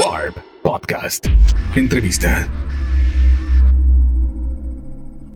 Warp Podcast. Entrevista.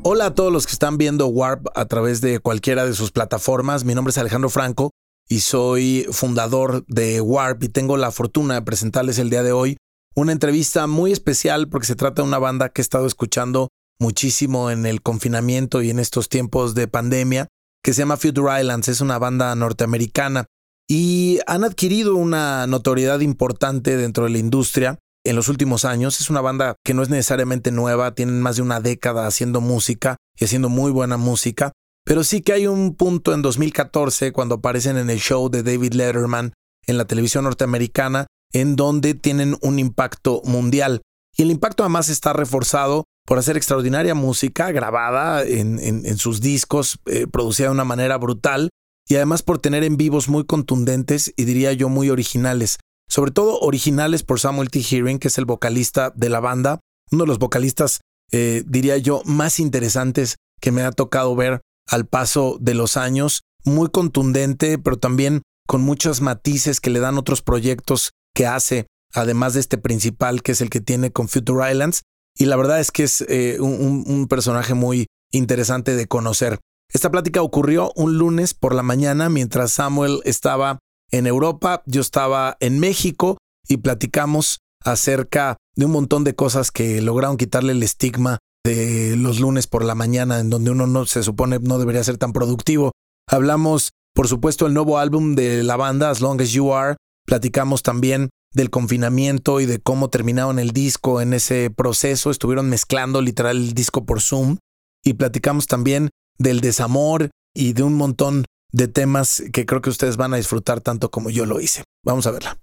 Hola a todos los que están viendo Warp a través de cualquiera de sus plataformas. Mi nombre es Alejandro Franco y soy fundador de Warp y tengo la fortuna de presentarles el día de hoy una entrevista muy especial porque se trata de una banda que he estado escuchando muchísimo en el confinamiento y en estos tiempos de pandemia que se llama Future Islands. Es una banda norteamericana y han adquirido una notoriedad importante dentro de la industria en los últimos años. Es una banda que no es necesariamente nueva, tienen más de una década haciendo música y haciendo muy buena música, pero sí que hay un punto en 2014 cuando aparecen en el show de David Letterman en la televisión norteamericana en donde tienen un impacto mundial. Y el impacto además está reforzado por hacer extraordinaria música grabada en, sus discos, eh, producida de una manera brutal, y además por tener en vivos muy contundentes y diría yo muy originales. Sobre todo originales por Samuel T. Hearing, que es el vocalista de la banda, uno de los vocalistas, eh, diría yo, más interesantes que me ha tocado ver al paso de los años. Muy contundente, pero también con muchos matices que le dan otros proyectos que hace, además de este principal, que es el que tiene con Future Islands. Y la verdad es que es eh, un personaje muy interesante de conocer. Esta plática ocurrió un lunes por la mañana mientras Samuel estaba en Europa, yo estaba en México y platicamos acerca de un montón de cosas que lograron quitarle el estigma de los lunes por la mañana en donde uno no se supone no debería ser tan productivo. Hablamos, por supuesto, el nuevo álbum de la banda As Long As You Are, platicamos también del confinamiento y de cómo terminaron el disco en ese proceso, estuvieron mezclando literal el disco por Zoom. Y platicamos también del desamor y de un montón de temas que creo que ustedes van a disfrutar tanto como yo lo hice. Vamos a verla.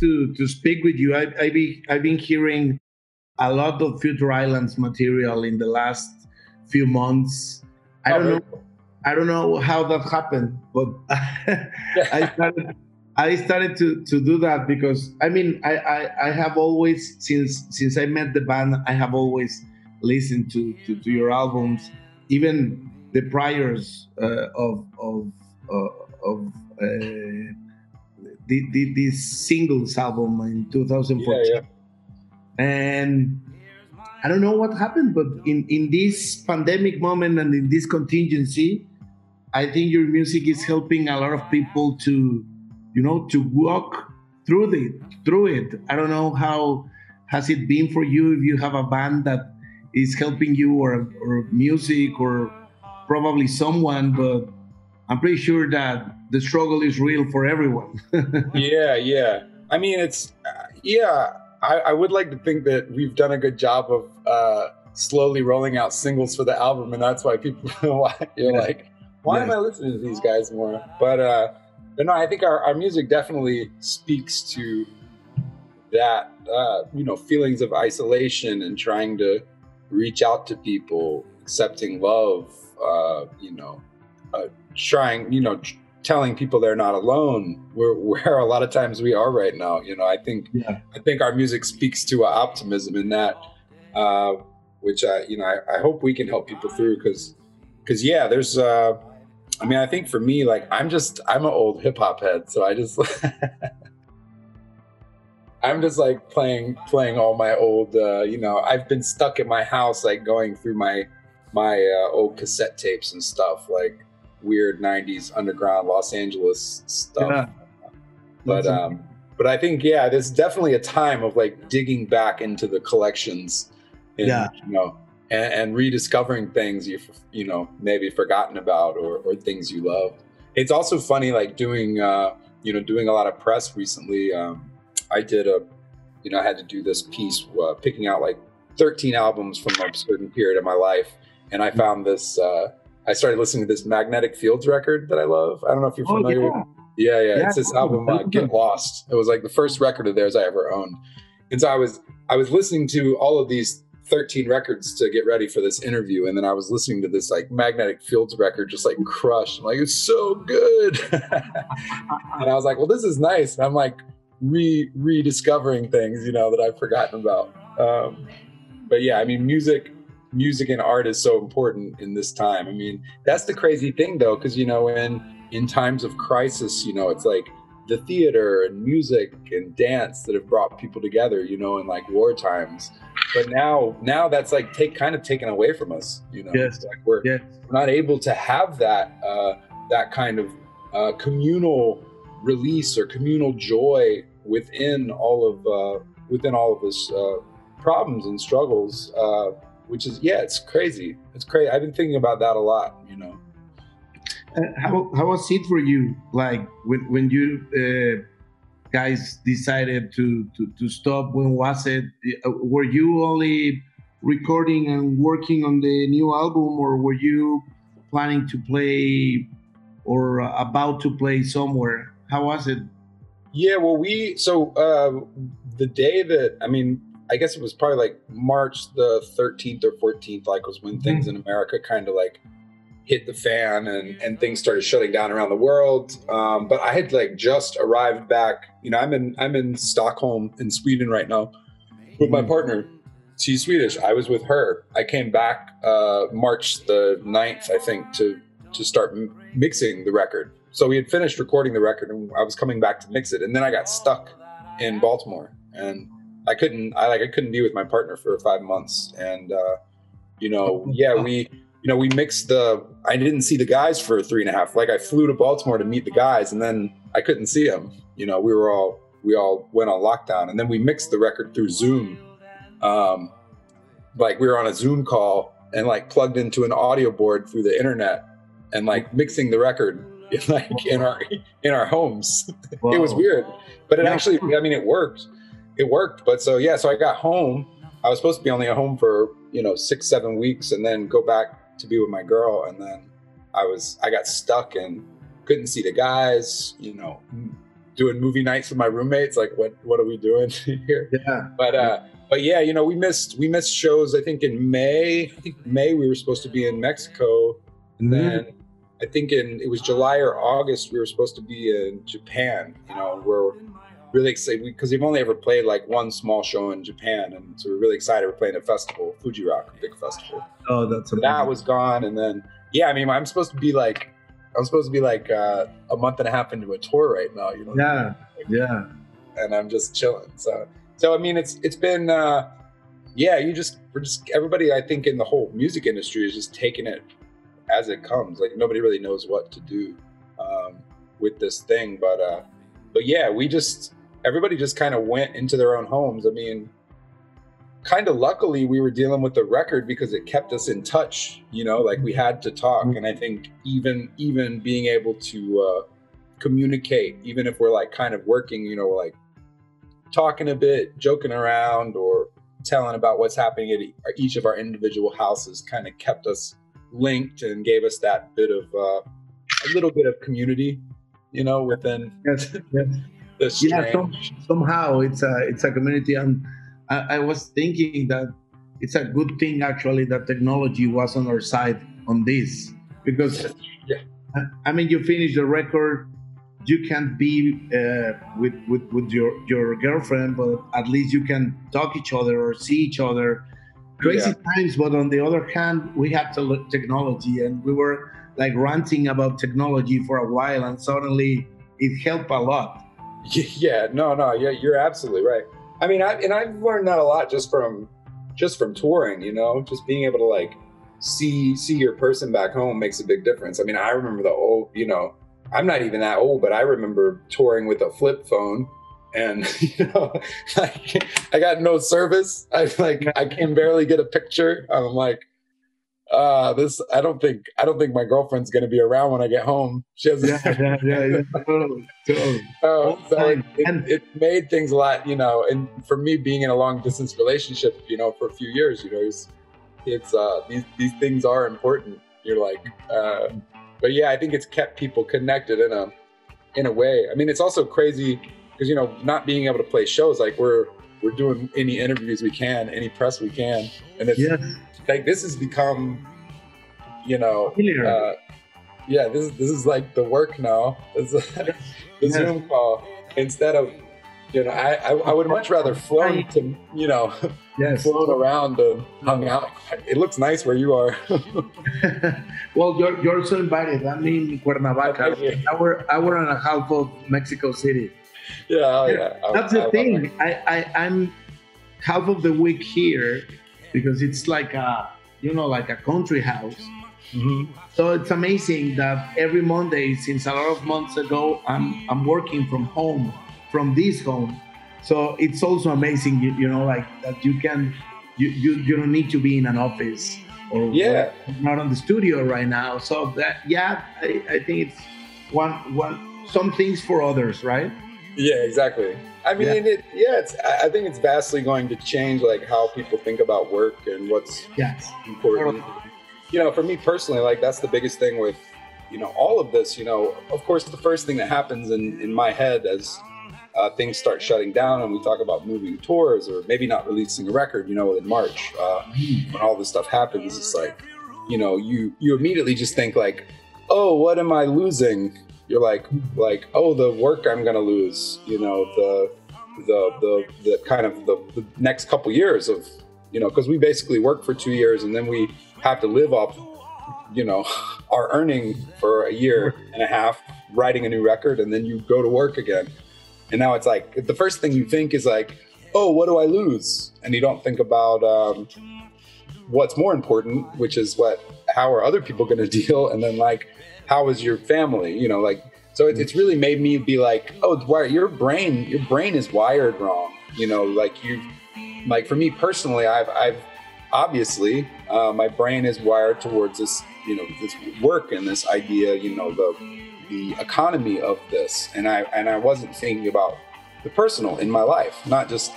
To, to speak with you, I, I be, I've been hearing a lot of Future Islands material in the last few months. I don't know. I don't know how that happened, but I started. I started to, to do that because I mean I, I, I have always since since I met the band I have always listen to, to, to your albums, even the priors uh, of of uh, of uh, the, the, this singles album in 2014, yeah, yeah. and I don't know what happened, but in in this pandemic moment and in this contingency, I think your music is helping a lot of people to, you know, to walk through it through it. I don't know how has it been for you if you have a band that is helping you or, or music or probably someone but i'm pretty sure that the struggle is real for everyone yeah yeah i mean it's uh, yeah I, I, would like to think that we've done a good job of uh, slowly rolling out singles for the album and that's why people you're yeah. like why yeah. am i listening to these guys more but uh but no i think our, our music definitely speaks to that uh you know feelings of isolation and trying to reach out to people, accepting love, uh, you know, uh, trying, you know, tr- telling people they're not alone. Where, where a lot of times we are right now. You know, I think yeah. I think our music speaks to optimism in that, uh, which I, you know, I, I hope we can help people through because, because yeah, there's. Uh, I mean, I think for me, like I'm just I'm an old hip hop head, so I just I'm just like playing playing all my old uh, you know I've been stuck in my house like going through my my uh, old cassette tapes and stuff like weird 90s underground Los Angeles stuff. Yeah. but um but I think yeah there's definitely a time of like digging back into the collections and, yeah. you know and, and rediscovering things you you know maybe forgotten about or, or things you love it's also funny like doing uh you know doing a lot of press recently um I did a, you know, I had to do this piece uh, picking out like 13 albums from a certain period of my life, and I found this. Uh, I started listening to this Magnetic Fields record that I love. I don't know if you're oh, familiar. Oh, yeah. yeah. yeah, yeah. It's this album, uh, Get Lost. It was like the first record of theirs I ever owned, and so I was I was listening to all of these 13 records to get ready for this interview and then i was listening to this like magnetic fields record just like crushed I'm like it's so good and i was like well this is nice and i'm like re rediscovering things, you know, that I've forgotten about. Um, but yeah, I mean, music, music and art is so important in this time. I mean, that's the crazy thing though, because you know, in in times of crisis, you know, it's like the theater and music and dance that have brought people together, you know, in like war times. But now, now that's like take kind of taken away from us, you know. Yes. Like we're, Yes. we're not able to have that uh, that kind of uh, communal release or communal joy within all of uh, within all of this uh, problems and struggles. Uh, which is yeah, it's crazy. It's crazy. I've been thinking about that a lot, you know. Uh, how how was it for you? Like when when you uh, guys decided to, to to stop? When was it? Uh, Were you only recording and working on the new album, or were you planning to play or about to play somewhere? How was it? Yeah, well, we so uh, the day that I mean, I guess it was probably like March the 13th or 14th, like was when things in America kind of like hit the fan and and things started shutting down around the world. Um, but I had like just arrived back. You know, I'm in I'm in Stockholm in Sweden right now with my partner. She's Swedish. I was with her. I came back uh, March the 9th, I think, to to start m- mixing the record. So we had finished recording the record, and I was coming back to mix it, and then I got stuck in Baltimore, and I couldn't. I like I couldn't be with my partner for five months, and uh, you know, yeah, we you know we mixed the. I didn't see the guys for three and a half. Like I flew to Baltimore to meet the guys, and then I couldn't see them. You know, we were all we all went on lockdown, and then we mixed the record through Zoom. Um, like we were on a Zoom call and like plugged into an audio board through the internet and like mixing the record like in our in our homes. It was weird, but it Yeah. actually I mean it worked. It worked. But so yeah, so I got home. I was supposed to be only at home for, you know, 6 7 weeks and then go back to be with my girl and then I was I got stuck and couldn't see the guys, you know, doing movie nights with my roommates like what what are we doing here? Yeah. but uh but yeah you know we missed we missed shows i think in may i think may we were supposed to be in mexico and then i think in it was july or august we were supposed to be in japan you know we're really excited because we've only ever played like one small show in japan and so we're really excited we're playing a festival fuji rock a big festival Oh, that's amazing. that was gone and then yeah i mean i'm supposed to be like i'm supposed to be like uh, a month and a half into a tour right now you know Yeah. Yeah. and I'm just chilling. So, so I mean, it's it's been, uh, yeah. You just we're just everybody. I think in the whole music industry is just taking it as it comes. Like nobody really knows what to do um, with this thing. But uh, but yeah, we just everybody just kind of went into their own homes. I mean, kind of luckily we were dealing with the record because it kept us in touch. You know, like we had to talk, and I think even even being able to uh, communicate, even if we're like kind of working, you know, like talking a bit, joking around, or telling about what's happening at each of our individual houses kind of kept us linked and gave us that bit of uh, a little bit of community, you know, within Yes. yes. this yeah some, somehow it's a it's a community and I, I was thinking that it's a good thing actually that technology was on our side on this because Yeah. I- i mean you finish the record you can't be uh, with, with with your your girlfriend but at least you can talk each other or see each other crazy times but on the other hand we had to look technology and we were like ranting about technology for a while and suddenly it helped a lot Yeah, no, no, yeah, you're absolutely right. I mean, I and I've learned that a lot just from just from touring. You know, just being able to like see see your person back home makes a big difference. I mean, I remember the old, you know, I'm not even that old, but I remember touring with a flip phone. And you know, like I got no service. I like I can barely get a picture. I'm like, uh, this I don't think I don't think my girlfriend's gonna be around when I get home. She has yeah, yeah, yeah, yeah. Totally, totally. Oh, so it, it, it made things a lot, you know. And for me, being in a long distance relationship, you know, for a few years, you know, it's, it's uh, these these things are important. You're like, uh, but yeah, I think it's kept people connected in a in a way. I mean, it's also crazy because you know, not being able to play shows, like we're we're doing any interviews we can, any press we can, and it's Yes, like this has become, you know, uh, yeah, this is this is like the work now. Is the Yes. Zoom call instead of You know, I, I, I would much rather flown to, you know, Yes. flown around and hung out. It looks nice where you are. well, you're, you're also invited. I'm in Cuernavaca, Okay, hour, hour and a half of Mexico City. yeah, oh, yeah. I- That's I the love thing. I, I, I'm half of the week here because it's like a, you know, like a country house. Mhm. So it's amazing that every Monday since a lot of months ago, I'm I'm working from home, from this home. So it's also amazing, you, you know, like that you can, you, you you don't need to be in an office or Yeah. not on the studio right now. So that yeah, I, I think it's one one some things for others, right? Yeah, exactly. I mean, Yeah. it, yeah, it's. I think it's vastly going to change like how people think about work and what's Yes. important. You know, for me personally, like that's the biggest thing with, you know, all of this. You know, of course, the first thing that happens in in my head as uh, things start shutting down and we talk about moving tours or maybe not releasing a record. You know, in March uh, when all this stuff happens, it's like, you know, you you immediately just think like, oh, what am I losing? You're like, like, oh, the work I'm gonna lose. You know, the the the the kind of the, the next couple years of you know because we basically work for two years and then we have to live off you know our earning for a year and a half writing a new record and then you go to work again and now it's like the first thing you think is like oh what do i lose and you don't think about um, what's more important which is what how are other people going to deal and then like how is your family you know like so it, it's really made me be like oh why your brain your brain is wired wrong you know like you like for me personally i've i've obviously uh, my brain is wired towards this you know this work and this idea you know the the economy of this. And i and i wasn't thinking about the personal in my life not just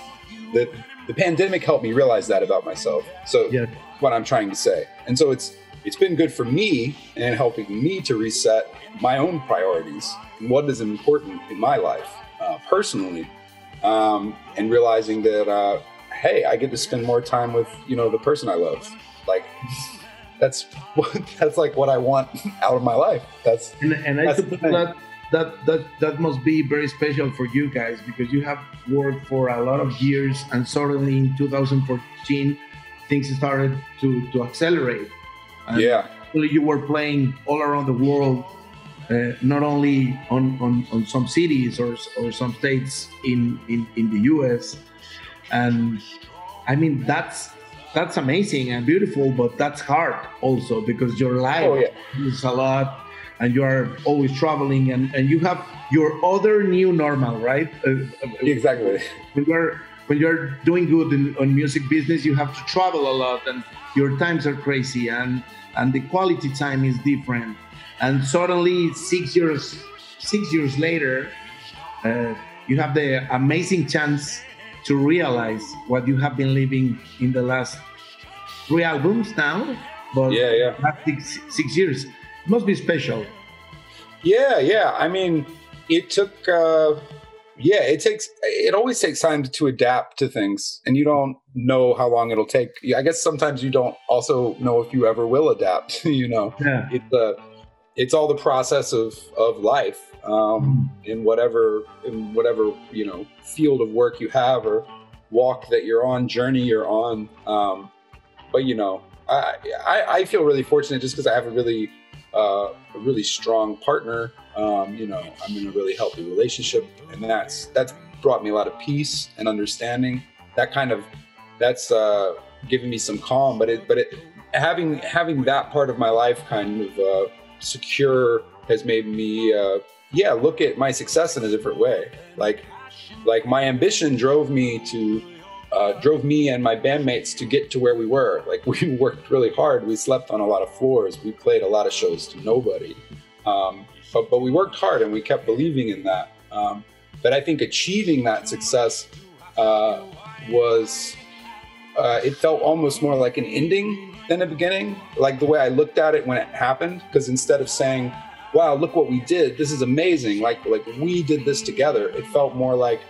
the the pandemic helped me realize that about myself. So Yeah. what i'm trying to say. And so it's it's been good for me and helping me to reset my own priorities and what is important in my life uh, personally um, and realizing that uh, hey i get to spend more time with you know the person i love. Like that's that's like what i want out of my life. That's And, and I That's the suppose that, that that that must be very special for you guys because you have worked for a lot of years, and suddenly in 2014 things started to to accelerate. And yeah you were playing all around the world, uh, not only on, on, on some cities or, or some states in, in, in the US. And I mean, that's that's amazing and beautiful, but that's hard also because your life oh yeah is a lot and you are always traveling and, and you have your other new normal, right? Uh, exactly when you're when you're doing good in on music business you have to travel a lot and your times are crazy and and the quality time is different and suddenly six years six years later uh, you have the amazing chance to realize what you have been living in the last three albums now but yeah yeah last six, six years it must be special Yeah, yeah. I mean, it took. Uh, yeah, it takes. It always takes time to adapt to things, and you don't know how long it'll take. I guess sometimes you don't also know if you ever will adapt. you know, yeah it's uh, it's all the process of of life um, in whatever in whatever you know field of work you have or walk that you're on, journey you're on. Um, but you know, I, I I feel really fortunate just because I have a really uh, a really strong partner. Um, you know, I'm in a really healthy relationship, and that's that's brought me a lot of peace and understanding. That kind of that's uh, given me some calm. But it but it having having that part of my life kind of uh, secure has made me uh, yeah look at my success in a different way. Like like my ambition drove me to uh, drove me and my bandmates to get to where we were. Like we worked really hard. We slept on a lot of floors. We played a lot of shows to nobody. Um, but but we worked hard and we kept believing in that. Um, but I think achieving that success uh, was uh, it felt almost more like an ending than a beginning. Like the way I looked at it when it happened. Because instead of saying, "Wow, look what we did! This is amazing!" Like like we did this together. It felt more like,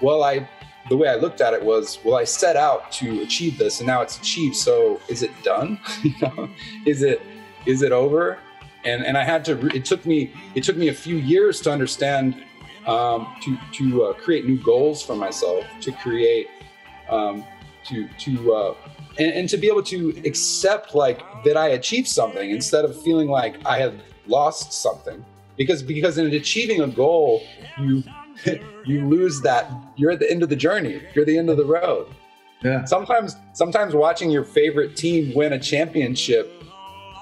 "Well, I." The way I looked at it was, well, I set out to achieve this, and now it's achieved. So, is it done? you know, is it is it over? And and I had to. It took me it took me a few years to understand um, to to uh, create new goals for myself, to create um, to to uh, and, and to be able to accept like that I achieved something instead of feeling like I had lost something. Because because in achieving a goal, you you lose that. You're at the end of the journey. You're the end of the road. Yeah. Sometimes sometimes watching your favorite team win a championship,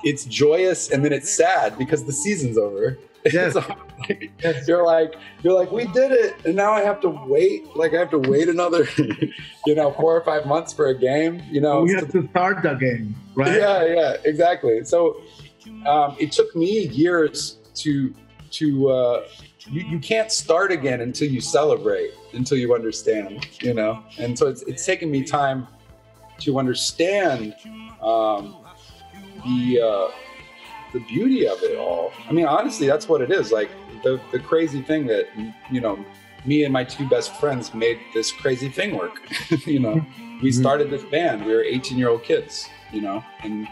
it's joyous and then it's sad because the season's over. Yes. It's like, you're like you're like we did it and now i have to wait like i have to wait another you know four or five months for a game you know we have to start the game, right? yeah yeah exactly so um, it took me years to to uh, you, you can't start again until you celebrate until you understand you know? And so it's, it's taken me time to understand um, the uh, the beauty of it all. I mean honestly that's what it is like the, the crazy thing that you know me and my two best friends made this crazy thing work you know? We Mhm. started this band. We were 18 year old kids you know? And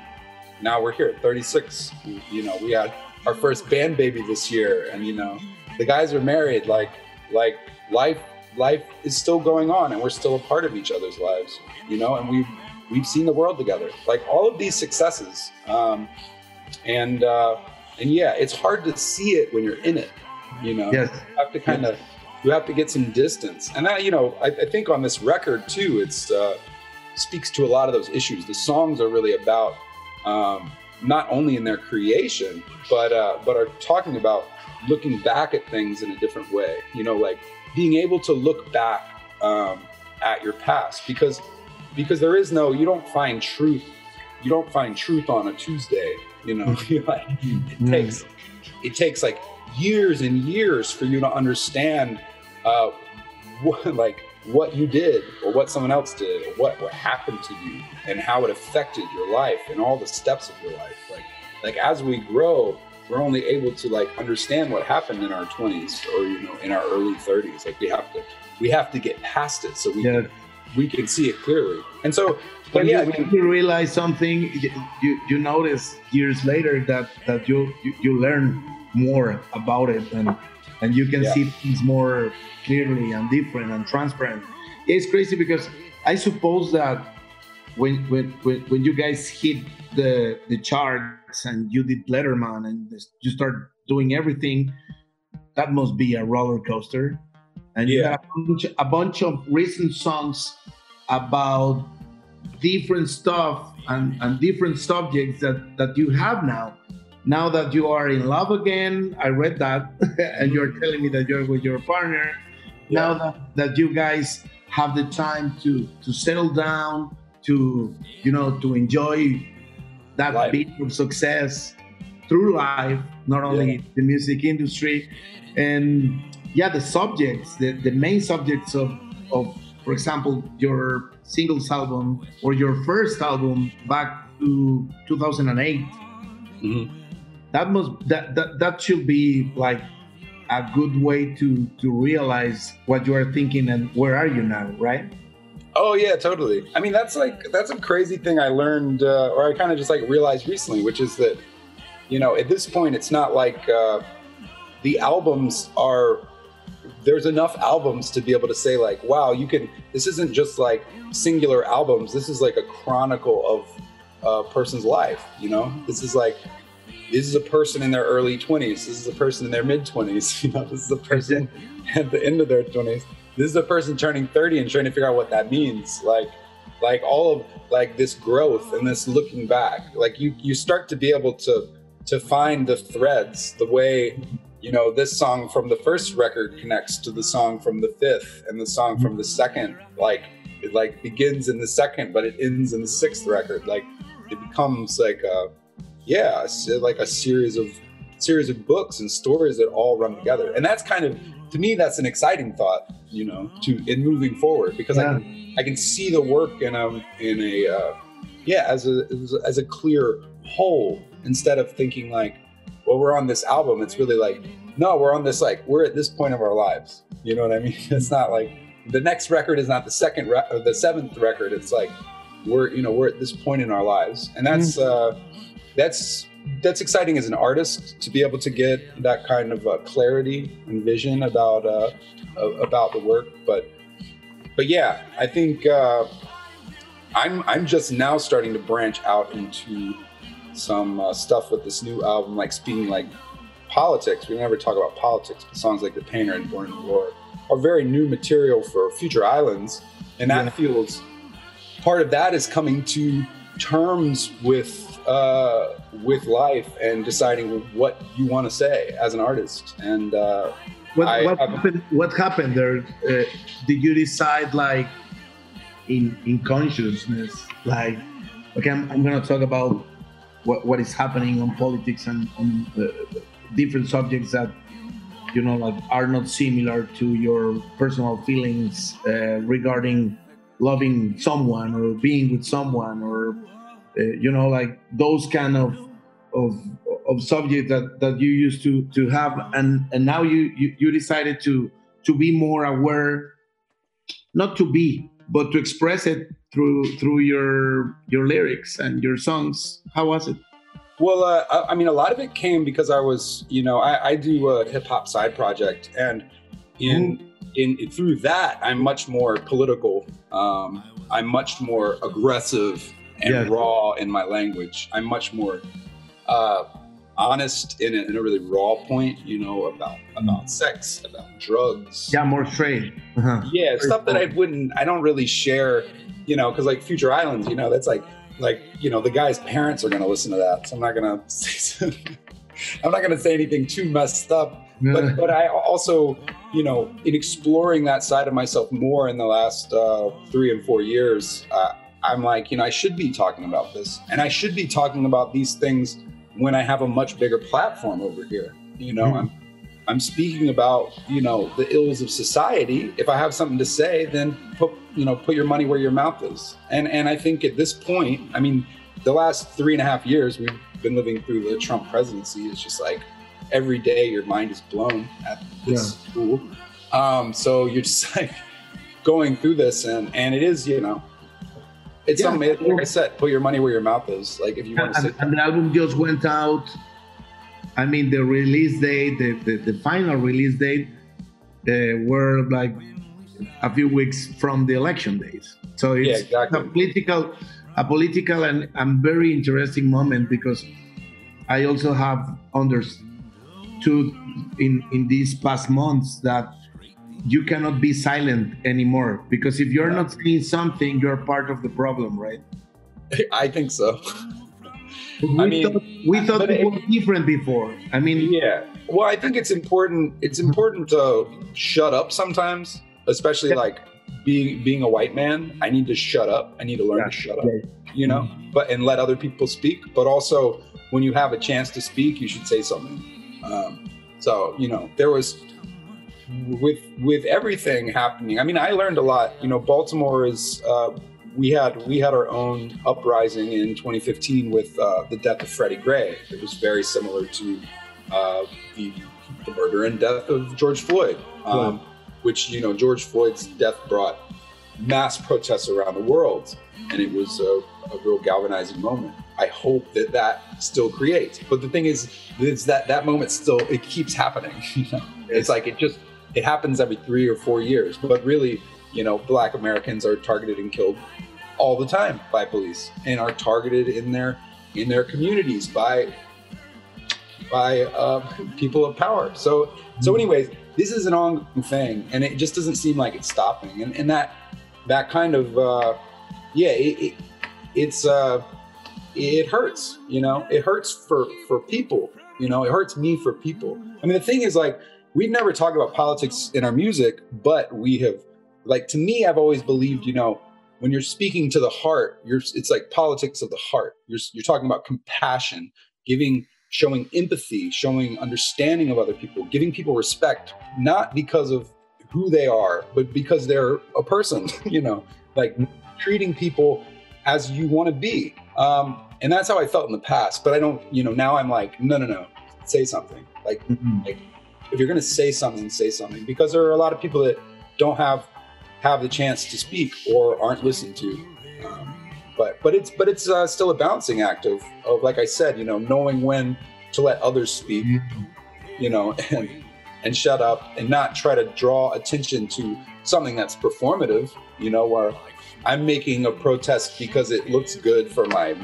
now we're here at 36 you know we had our first band baby this year and you know the guys are married like like life life is still going on and we're still a part of each other's lives you know and we've we've seen the world together. Like all of these successes um and uh and yeah it's hard to see it when you're in it you know? Yes. you have to kind of you have to get some distance. And that you know I, I think on this record too it's uh speaks to a lot of those issues. The songs are really about um not only in their creation but uh but are talking about looking back at things in a different way you know like being able to look back um at your past because because there is no you don't find truth you don't find truth on a tuesday you know like it takes it takes like years and years for you to understand uh, what, like what you did or what someone else did or what, what happened to you and how it affected your life and all the steps of your life. Like like as we grow we're only able to like understand what happened in our 20s or you know in our early 30s like we have to we have to get past it so we Yeah. can, we can see it clearly and so but when yeah you, when you realize something, you, you you notice years later that that you you, you learn more about it and and you can Yeah. see things more clearly and different and transparent. It's crazy because I suppose that when when when, when you guys hit the the charts and you did Letterman and this- you start doing everything, that must be a roller coaster. And you Yeah. got a bunch, a bunch of recent songs about different stuff and, and different subjects that, that you have now. Now that you are in love again, I read that, and you're mm. telling me that you're with your partner. Now that, that you guys have the time to to settle down, to you know, to enjoy that Life. bit of success through life, not only the music industry, and yeah, the subjects, the, the main subjects of of, for example, your singles album or your first album back to 2008 Mhm. that must that, that that should be like a good way to to realize what you are thinking and where are you now right Oh yeah, totally. I mean, that's like that's a crazy thing I learned, uh, or I kind of just like realized recently, which is that, you know, at this point, it's not like uh, the albums are. There's enough albums to be able to say like, wow, you can. This isn't just like singular albums. This is like a chronicle of a person's life. You know, this is like. This is a person in their early 20s. This is a person in their mid 20s. You know, this is a person at the end of their 20s this is a person turning 30 and trying to figure out what that means. Like like all of like this growth and this looking back. Like you you start to be able to to find the threads the way you know this song from the first record connects to the song from the fifth and the song from the second. Like it like begins in the second but it ends in the sixth record. Like it becomes like a yeah like a series of series of books and stories that all run together. And that's kind of to me that's an exciting thought you know to in moving forward because i can i can see the work in a in a uh, yeah as a as a- clear whole instead of thinking like well we're on this album it's really like no we're on this like we're at this point of our lives you know what i mean? It's not like the next record is not the second re- or the seventh record it's like we're you know we're at this point in our lives and that's uh that's that's exciting as an artist to be able to get that kind of uh, clarity and vision about uh, about the work. But but yeah, I think uh, I'm I'm just now starting to branch out into some uh, stuff with this new album, like speaking like politics. We never talk about politics, but songs like "The Painter" and "Born in War" are very new material for Future Islands, and that yeah. feels part of that is coming to terms with uh, with life and deciding what you want to say as an artist. And uh, what, I, what happened? What happened there? Uh, did you decide like in in consciousness, like okay, I'm, I'm going to talk about what what is happening on politics and on uh, different subjects that you know like are not similar to your personal feelings uh, regarding loving someone or being with someone or uh, you know like those kind of of of subject that that you used to to have. And and now you you, you decided to to be more aware not to be but to express it through through your your lyrics and your songs. How was it? Well uh, i mean a lot of it came because i was you know i, I do a hip-hop side project and in mm. in through that i'm much more political. Um, i'm much more aggressive and yeah. raw in my language. I'm much more uh, honest in a, in a, really raw point, you know, about about sex, about drugs. Yeah, more straight. Uh-huh. Yeah, stuff that I wouldn't, I don't really share, you know, because like Future Islands, you know, that's like like you know the guy's parents are gonna listen to that, so I'm not gonna say. I'm not gonna say anything too messed up. But, but I also, you know, in exploring that side of myself more in the last uh, three and four years, uh, I'm like, you know, I should be talking about this. And I should be talking about these things when I have a much bigger platform over here. You know, mm-hmm. I'm I'm speaking about, you know, the ills of society. If I have something to say, then put, you know, put your money where your mouth is. And and I think at this point, I mean, the last three and a half years we've been living through the Trump presidency. It's just like every day your mind is blown at this yeah. school. Um, so you're just like going through this and and it is, you know, it's yeah. something like I said, put your money where your mouth is. Like if you want to. And, and the album just went out. I mean, the release date, the the, the final release date, uh, were like a few weeks from the election days. So it's yeah, exactly. a political, a political and, and very interesting moment because I also have understood in in these past months that you cannot be silent anymore because if you're not saying something, you're part of the problem, right? I think so. We I mean, thought, we thought it, was different before. I mean, yeah. Well, I think it's important. It's important to shut up sometimes, especially yeah. like being being a white man. I need to shut up. I need to learn yeah. to shut up. You know, but and let other people speak. But also, when you have a chance to speak, you should say something. Um, so you know, there was with with everything happening. I mean, I learned a lot. You know, Baltimore is. Uh, we had we had our own uprising in 2015 with uh, the death of Freddie Gray. It was very similar to uh, the, the, murder and death of George Floyd, um, which you know George Floyd's death brought mass protests around the world, and it was a, a real galvanizing moment. I hope that that still creates. But the thing is, is that that moment still it keeps happening. it's like it just it happens every three or four years. But really, you know, black Americans are targeted and killed all the time by police and are targeted in their in their communities by by uh, people of power. So so hmm. anyways, this is an ongoing thing, and it just doesn't seem like it's stopping. And, and that that kind of uh, yeah, it, it, it's uh, it hurts. You know, it hurts for for people. You know, it hurts me for people. I mean, the thing is like we've never talked about politics in our music, but we have, like, to me, I've always believed, you know, when you're speaking to the heart, you're, it's like politics of the heart. You're, you're talking about compassion, giving, showing empathy, showing understanding of other people, giving people respect, not because of who they are, but because they're a person, you know, like treating people as you want to be. Um, and that's how I felt in the past. But I don't, you know, now I'm like, no, no, no, say something. Like, mm-hmm. like if you're going to say something, say something because there are a lot of people that don't have have the chance to speak or aren't listened to. Um, but but it's but it's uh, still a balancing act of of like I said, you know, knowing when to let others speak, you know, and and shut up and not try to draw attention to something that's performative, you know, where I'm making a protest because it looks good for my,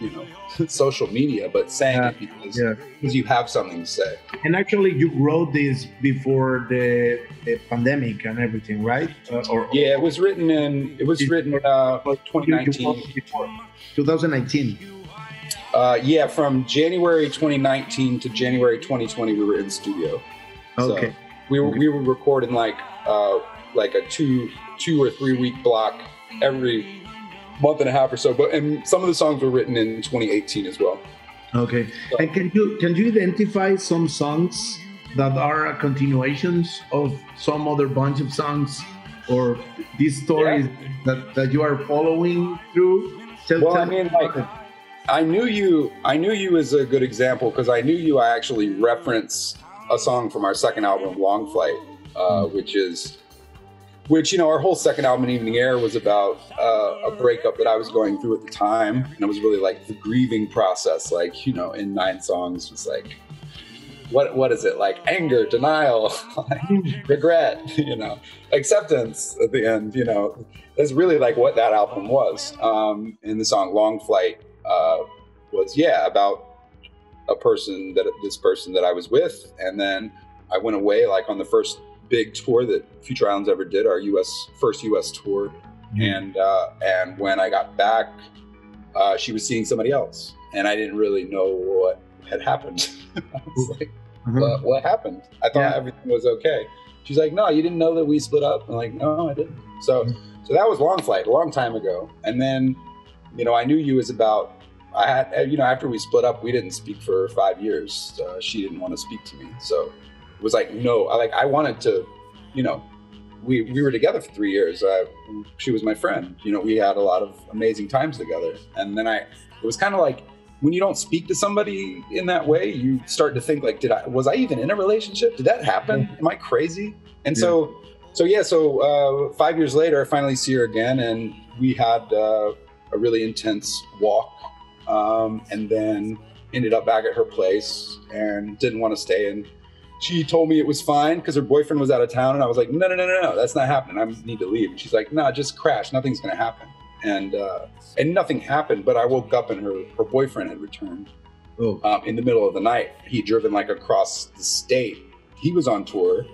you know, social media, but saying Yeah. it because, Yeah. because you have something to say. And actually, you wrote this before the, the pandemic and everything, right? Uh, or Yeah, it was written in it was written uh, You- you 2019. 2019. Uh, yeah, from January 2019 to January 2020, we were in studio. So Okay. we were we were recording like uh, like a two two or three week block every month and a half or so. But and some of the songs were written in 2018 as well. Okay. And can you can you identify some songs that are continuations of some other bunch of songs or these stories that, that you are following through? Tell- Well, tell I mean, like- I knew you. I knew you as a good example because I knew you. I actually reference a song from our second album, Long Flight, uh, which is, which you know, our whole second album, in Evening Air, was about uh, a breakup that I was going through at the time, and it was really like the grieving process. Like you know, in nine songs, was like, what what is it like? Anger, denial, regret, you know, acceptance at the end. You know, that's really like what that album was. Um, and the song Long Flight uh, was, yeah, about a person that this person that I was with. And then I went away like on the first big tour that Future Islands ever did, our US first US tour. And uh, and when I got back, uh, she was seeing somebody else, and I didn't really know what had happened. I was like, Uh-huh. what, what happened? I thought Yeah. everything was okay. She's like, no, you didn't know that we split up. I'm like, no, I didn't. So, so that was Long Flight, a long time ago. And then, you know, I knew you was about. I had, you know, after we split up, we didn't speak for five years. Uh, she didn't want to speak to me, so was like, no, I like, I wanted to, you know, we we were together for three years. Uh, she was my friend. You know, we had a lot of amazing times together. And then I, it was kind of like when you don't speak to somebody in that way, you start to think like, did I was I even in a relationship? Did that happen? Am I crazy? And so, so yeah. So uh, five years later, I finally see her again, and we had uh, a really intense walk, um, and then ended up back at her place and didn't want to stay and she told me it was fine because her boyfriend was out of town and i was like no no no no no that's not happening. I need to leave. And she's like no just crash. Nothing's going to happen. And uh, and nothing happened but i woke up and her her boyfriend had returned Oh. um, in the middle of the night. He'd driven like across the state. He was on tour.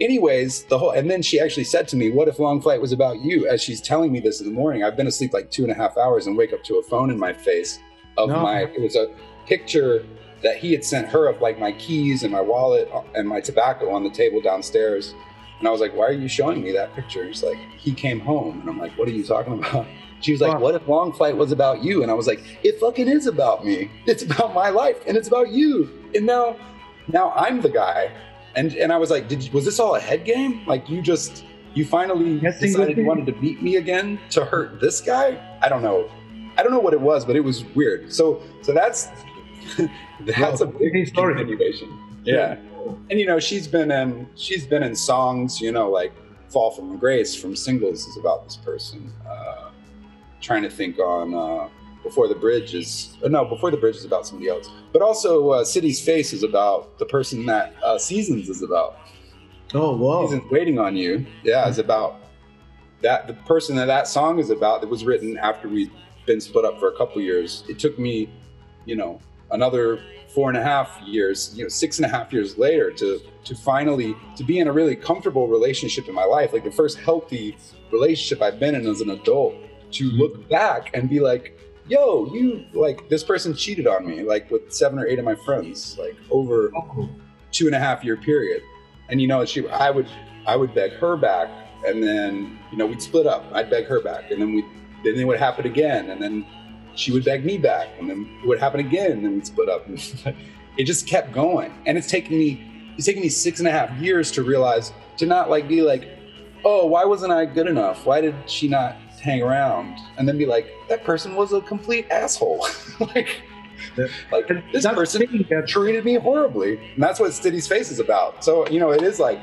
Anyways the whole and then she actually said to me what if long flight was about you? As she's telling me this in the morning i've been asleep like two and a half hours and wake up to a phone in my face of No. my it was a picture that he had sent her of like my keys and my wallet and my tobacco on the table downstairs. And i was like why are you showing me that picture? He's like he came home. And i'm like what are you talking about? She was like what if long flight was about you? And i was like it fucking is about me. It's about my life and it's about you. And now now i'm the guy. And and I was like, did you, was this all a head game? Like you just you finally Yes, decided you wanted to beat me again to hurt this guy? I don't know. I don't know what it was, but it was weird. So so that's that's a Wow. big Big story. continuation. Yeah. And you know, she's been in she's been in songs, you know, like Fall from Grace from singles is about this person. Uh trying to think on uh before the bridge is uh, no before the bridge is about somebody else but also uh, city's face is about the person that uh, seasons is about Oh, wow. seasons waiting on you yeah is about that the person that that song is about that was written after we'd been split up for a couple years it took me you know another four and a half years you know six and a half years later to to finally to be in a really comfortable relationship in my life like the first healthy relationship i've been in as an adult to mm-hmm. look back and be like yo you like this person cheated on me like with seven or eight of my friends like over oh. two and a half year period. And you know, she I would I would beg her back and then, you know, we'd split up. I'd beg her back and then we then it would happen again and then she would beg me back and then it would happen again and then we'd split up. it just kept going. And it's taken me it's taken me six and a half years to realize to not like be like, oh, why wasn't I good enough? Why did she not hang around? And then be like, that person was a complete asshole. like Yeah. like this person that- treated me horribly. And that's what City's Face is about. So, you know, it is like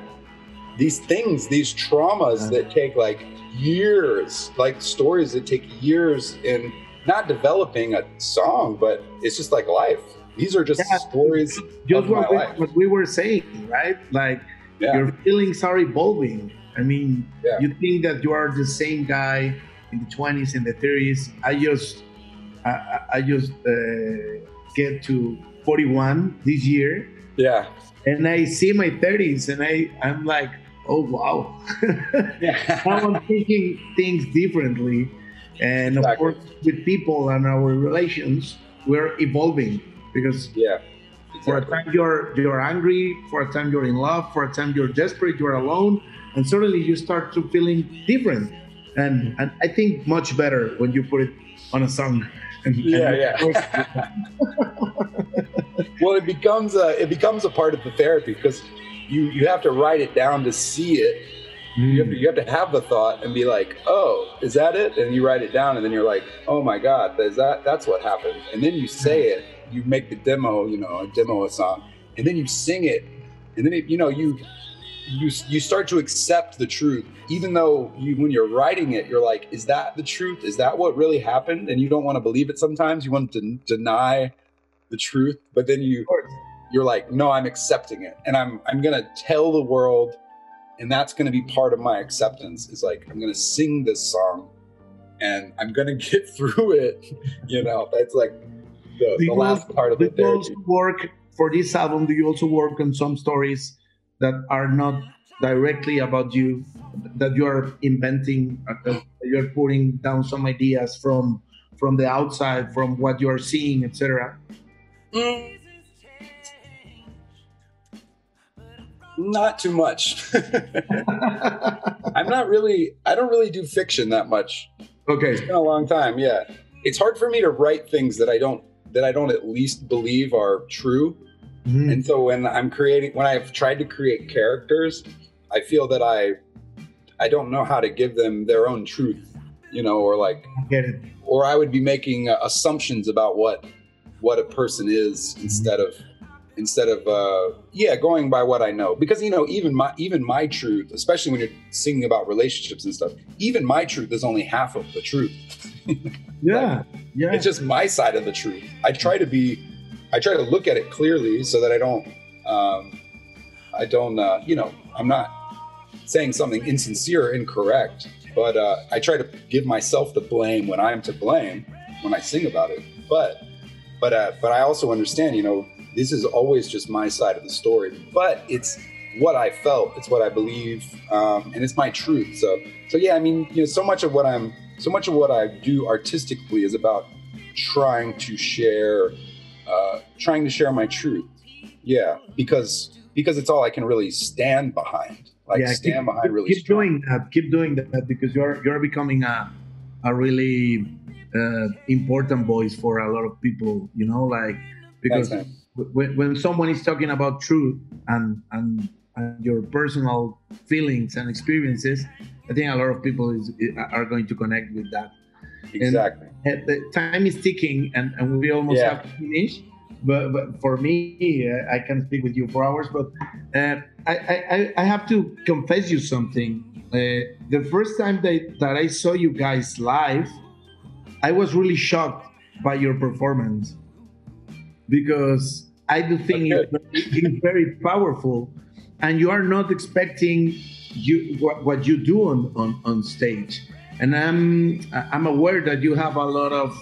these things, these traumas that take like years, like stories that take years in not developing a song, but it's just like life. These are just Yeah. stories Just of my what we, life. what we were saying, right? Like Yeah. your feelings are evolving. I mean, Yeah. you think that you are the same guy in the 20s and the 30s. I just, I, I- I just uh, get to 41 this year, Yeah. and I see my 30s, and I, I'm like, oh wow. Yeah. now I'm thinking things differently, and of course, with people and our relations, we're evolving because yeah. for a time you're you're angry, for a time you're in love, for a time you're desperate, you're alone, and suddenly you start to feeling different. And and I think much better when you put it on a song. And, Yeah, yeah. well it becomes a it becomes a part of the therapy because you you have to write it down to see it you have, to, hmm. you have to have the thought and be like oh is that it? And you write it down and then you're like oh my god is that that's what happened. And then you say hmm. it you make the demo you know a demo a song and then you sing it. And then it, you know you you you start to accept the truth. Even though you when you're writing it you're like is that the truth? Is that what really happened? And you don't want to believe it sometimes. You want to deny the truth but then you you're like no i'm accepting it. And i'm i'm gonna tell the world and that's gonna be part of my acceptance is like i'm gonna sing this song and i'm gonna get through it you know that's like the, the last also- part of do the you therapy also work for this album? Do you also work on some stories that are not directly about you, that you are inventing, uh, you're putting down some ideas from from the outside, from what you are seeing, etc. Mm. Not too much. I'm not really. I don't really do fiction that much. okay. It's been a long time. Yeah, it's hard for me to write things that I don't that I don't at least believe are true. Mhm. And so when I'm creating, when I've tried to create characters, I feel that I I don't know how to give them their own truth, you know, or like I get it. or I would be making assumptions about what what a person is instead of instead of uh, yeah going by what I know because you know even my even my truth especially when you're singing about relationships and stuff even my truth is only half of the truth Yeah. Yeah. it's just my side of the truth I try to be I try to look at it clearly so that I don't um, I don't uh, you know I'm not saying something insincere or incorrect but uh, I try to give myself the blame when I'm to blame when I sing about it but but uh, but I also understand you know this is always just my side of the story but it's what I felt it's what I believe um, and it's my truth so so yeah I mean you know so much of what I'm so much of what I do artistically is about trying to share uh, trying to share my truth yeah because because it's all I can really stand behind like yeah, stand keep, behind really keep strong. doing that. Keep doing that because you're you're becoming a a really uh, important voice for a lot of people. You know, like because. When, when someone is talking about truth and, and and your personal feelings and experiences, I think a lot of people is are going to connect with that. exactly Uh, The time is ticking, and, and we almost Yeah. have to finish. But, but for me, uh, I can speak with you for hours. But uh, I, I, I have to confess you something. Uh, the first time that, that I saw you guys live, I was really shocked by your performance because I do think it's very, it's very powerful, and you are not expecting you what, what you do on, on, on stage. And I'm I'm aware that you have a lot of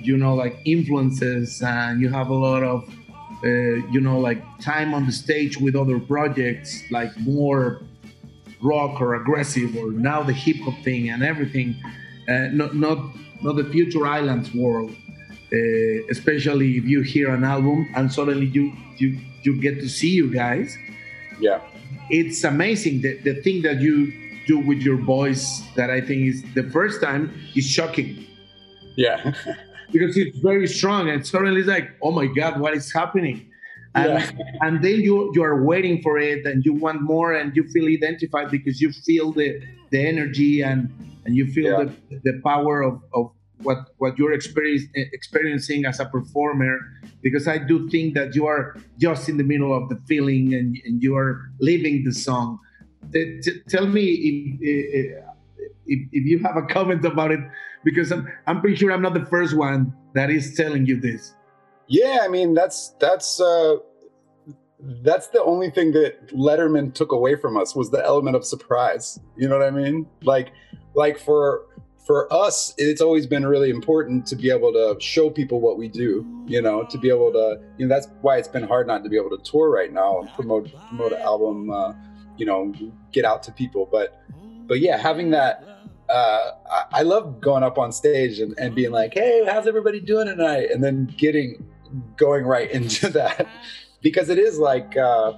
you know like influences and you have a lot of uh, you know like time on the stage with other projects like more rock or aggressive or now the hip hop thing and everything uh, not not not the future islands world uh, especially if you hear an album and suddenly you you you get to see you guys. Yeah. It's amazing. The, the thing that you do with your voice that i think is the first time is shocking. Yeah. Because it's very strong and suddenly it's like oh my god what is happening? And, Yeah. and then you you are waiting for it and you want more and you feel identified because you feel the the energy and and you feel Yeah. the, the power of, of what what you're experiencing as a performer because i do think that you are just in the middle of the feeling and, and you are living the song t- tell me if, if, if you have a comment about it, because I'm I'm pretty sure I'm not the first one that is telling you this. Yeah, I mean that's that's uh, that's the only thing that Letterman took away from us was the element of surprise. You know what I mean? Like like for for us, it's always been really important to be able to show people what we do. You know, to be able to, you know, that's why it's been hard not to be able to tour right now and promote promote an album. Uh, you know, get out to people. But but yeah, having that. Uh, I, love going up on stage and, and being like, "Hey, how's everybody doing tonight?" And then getting going right into that because it is like uh,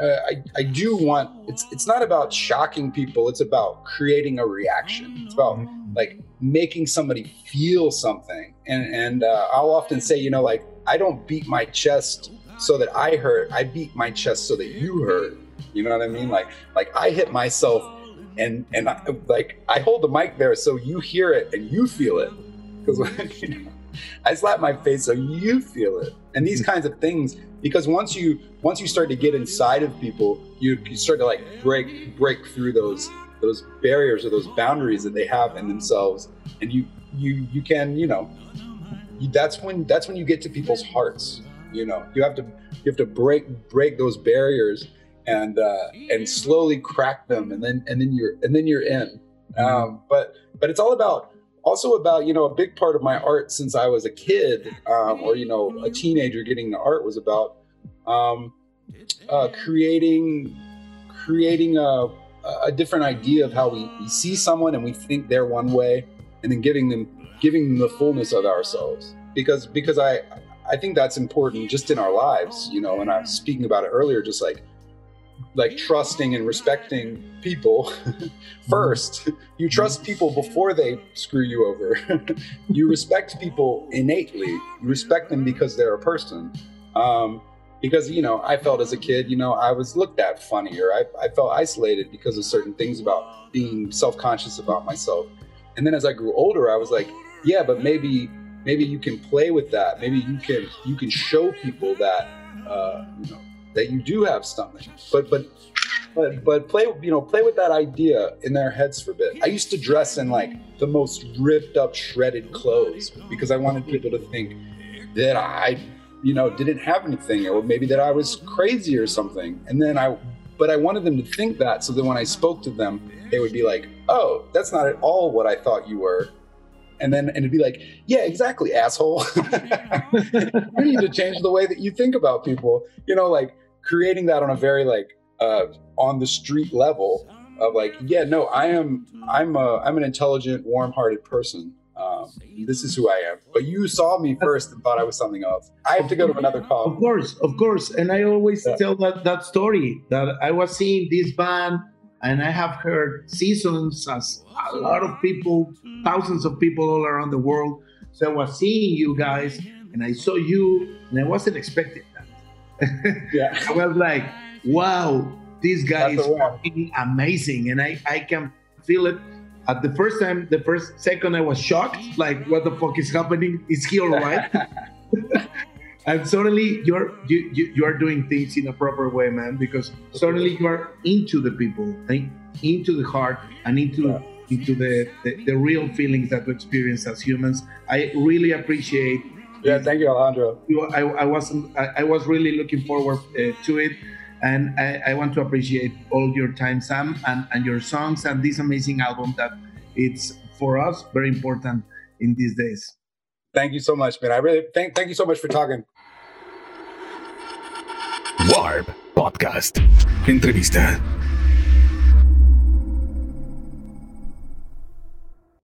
uh, I, I do want it's it's not about shocking people it's about creating a reaction. It's about like making somebody feel something. And and uh, i'll often say you know like i don't beat my chest so that i hurt i beat my chest so that you hurt. You know what i mean? Like like i hit myself and and I, like i hold the mic there so you hear it and you feel it. Because you know, i slap my face so you feel it. And these kinds of things because once you once you start to get inside of people you, you start to like break break through those those barriers or those boundaries that they have in themselves. And you you you can you know you, that's when that's when you get to people's hearts you know. You have to you have to break break those barriers and uh and slowly crack them and then and then you're and then you're in. Um but but it's all about also about you know a big part of my art since I was a kid um, or you know a teenager getting into art was about um, uh, creating creating a, a different idea of how we, we see someone and we think they're one way and then giving them giving them the fullness of ourselves. Because because I I think that's important just in our lives you know and I was speaking about it earlier just like like trusting and respecting people first. You trust people before they screw you over. you respect people innately. You respect them because they're a person. Um, because you know, I felt as a kid, you know, I was looked at funny, or I, I felt isolated because of certain things about being self-conscious about myself. And then as I grew older, I was like, yeah, but maybe maybe you can play with that. Maybe you can you can show people that uh, you know that you do have something. But but but but play you know play with that idea in their heads for a bit. I used to dress in like the most ripped up shredded clothes because I wanted people to think that I you know didn't have anything or maybe that I was crazy or something. And then I but I wanted them to think that so that when I spoke to them they would be like, "Oh, that's not at all what I thought you were." And then and it'd be like, yeah, exactly, asshole. you need to change the way that you think about people. You know, like creating that on a very like uh, on the street level of like, yeah, no, I am, I'm a, I'm an intelligent, warm-hearted person. Um, this is who I am. But you saw me first and thought I was something else. I have to go to another call. Of course, of course. And I always yeah. tell that that story that I was seeing this band and I have heard seasons as a lot of people, thousands of people all around the world. So I was seeing you guys and I saw you and I wasn't expecting that. yeah. I was like, wow, this guy That's is amazing. And I, I can feel it. At the first time, the first second, I was shocked. Like, what the fuck is happening? Is he all right? and suddenly you're you, you, you are doing things in a proper way, man. Because suddenly you are into the people, into the heart, and into yeah. into the, the, the real feelings that we experience as humans. I really appreciate. Yeah, thank you, Alejandro. You, I, I wasn't. I, I was really looking forward uh, to it and I, I, want to appreciate all your time, Sam, and, and your songs and this amazing album that it's for us very important in these days. Thank you so much, man. I really thank thank you so much for talking. Warp Podcast. Entrevista.